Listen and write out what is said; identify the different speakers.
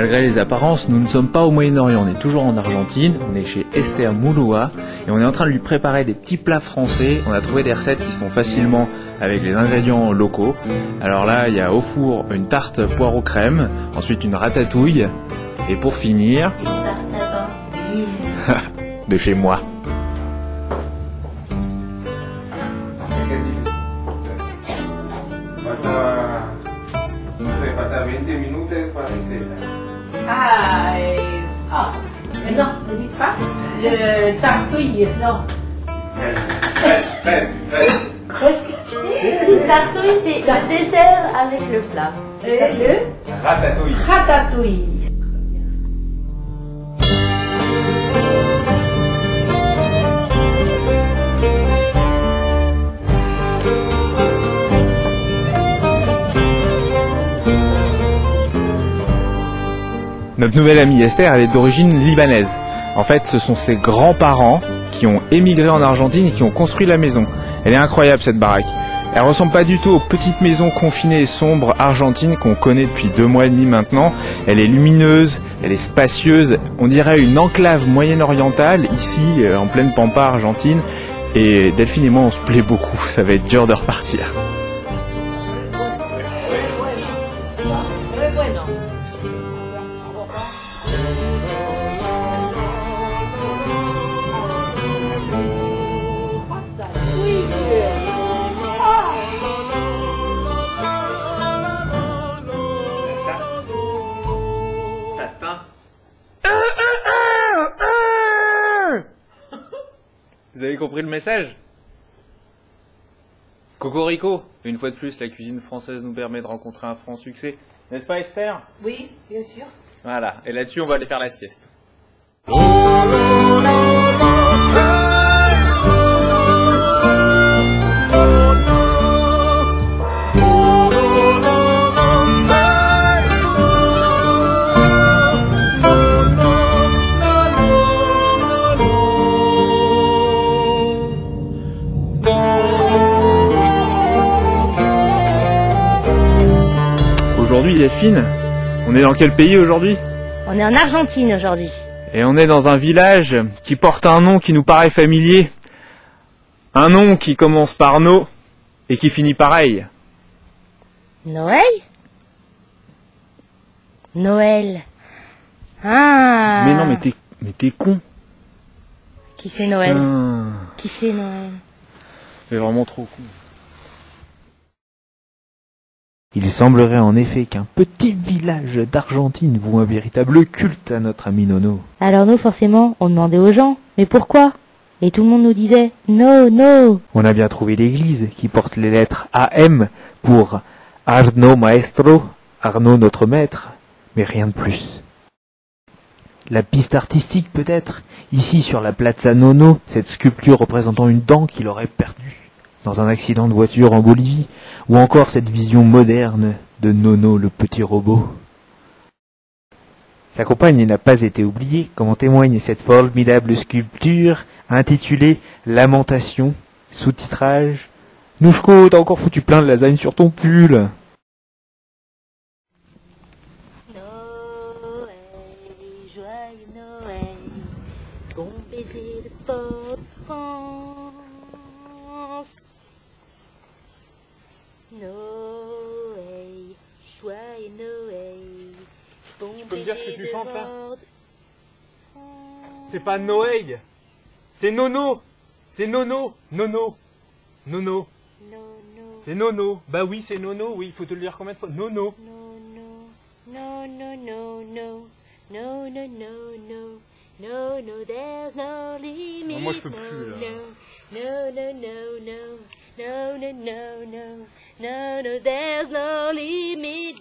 Speaker 1: Malgré les apparences, nous ne sommes pas au Moyen-Orient, on est toujours en Argentine, on est chez Esther Mouloua et on est en train de lui préparer des petits plats français. On a trouvé des recettes qui se font facilement avec les ingrédients locaux. Alors là, il y a au four une tarte poireau crème, ensuite une ratatouille et pour finir, de chez moi.
Speaker 2: Falta, no sé, falta 20 minutos para receta.
Speaker 3: Ah, ah, non, ne dites pas. Le tartouille, non.
Speaker 2: Presque, presque, presque.
Speaker 3: Presque.
Speaker 4: Tartouille, c'est le dessert avec le plat.
Speaker 3: Et le
Speaker 2: Ratatouille.
Speaker 3: ratatouille.
Speaker 1: Notre nouvelle amie Esther, elle est d'origine libanaise. En fait, ce sont ses grands-parents qui ont émigré en Argentine et qui ont construit la maison. Elle est incroyable cette baraque. Elle ressemble pas du tout aux petites maisons confinées et sombres argentines qu'on connaît depuis deux mois et demi maintenant. Elle est lumineuse, elle est spacieuse. On dirait une enclave moyen-orientale ici, euh, en pleine pampa argentine. Et Delphine et moi, on se plaît beaucoup. Ça va être dur de repartir. Vous avez compris le message? Cocorico Une fois de plus, la cuisine française nous permet de rencontrer un franc succès. N'est-ce pas Esther?
Speaker 3: Oui, bien sûr.
Speaker 1: Voilà, et là-dessus on va aller faire la sieste. Aujourd'hui Delphine, on est dans quel pays aujourd'hui
Speaker 4: On est en Argentine aujourd'hui.
Speaker 1: Et on est dans un village qui porte un nom qui nous paraît familier. Un nom qui commence par No et qui finit pareil.
Speaker 4: Noël? Noël. Ah
Speaker 1: Mais non, mais t'es, mais t'es con.
Speaker 4: Qui c'est Noël?
Speaker 1: Putain,
Speaker 4: Qui c'est Noël?
Speaker 1: T'es vraiment trop con. Il semblerait en effet qu'un petit village d'Argentine voue un véritable culte à notre ami Nono.
Speaker 4: Alors nous, forcément, on demandait aux gens, mais pourquoi? Et tout le monde nous disait, no, no.
Speaker 1: On a bien trouvé l'église qui porte les lettres AM pour Arno Maestro, Arnaud notre maître, mais rien de plus. La piste artistique peut-être, ici sur la Plaza Nono, cette sculpture représentant une dent qu'il aurait perdue dans un accident de voiture en Bolivie, ou encore cette vision moderne de Nono le petit robot. Sa compagne n'a pas été oubliée, comme en témoigne cette formidable sculpture intitulée Lamentation, sous-titrage Nouchko, t'as encore foutu plein de lasagne sur ton pull
Speaker 4: Noël, joyeux Noël, Fort France. Noël, joyeux Noël, bon
Speaker 1: peux me dire ce que tu chantes, là C'est pas Noël. C'est Nono. C'est Nono. Nono. Nono.
Speaker 4: No, no,
Speaker 1: C'est Nono. Bah oui, c'est Nono, oui, il faut te le dire combien de fois. Nono.
Speaker 4: No, no, no, no, no, no, no, no, no, no, there's no limit.
Speaker 1: moi, je peux plus, là.
Speaker 4: No, no, no, no, no, no, no, no, no, no, no, there's no limit.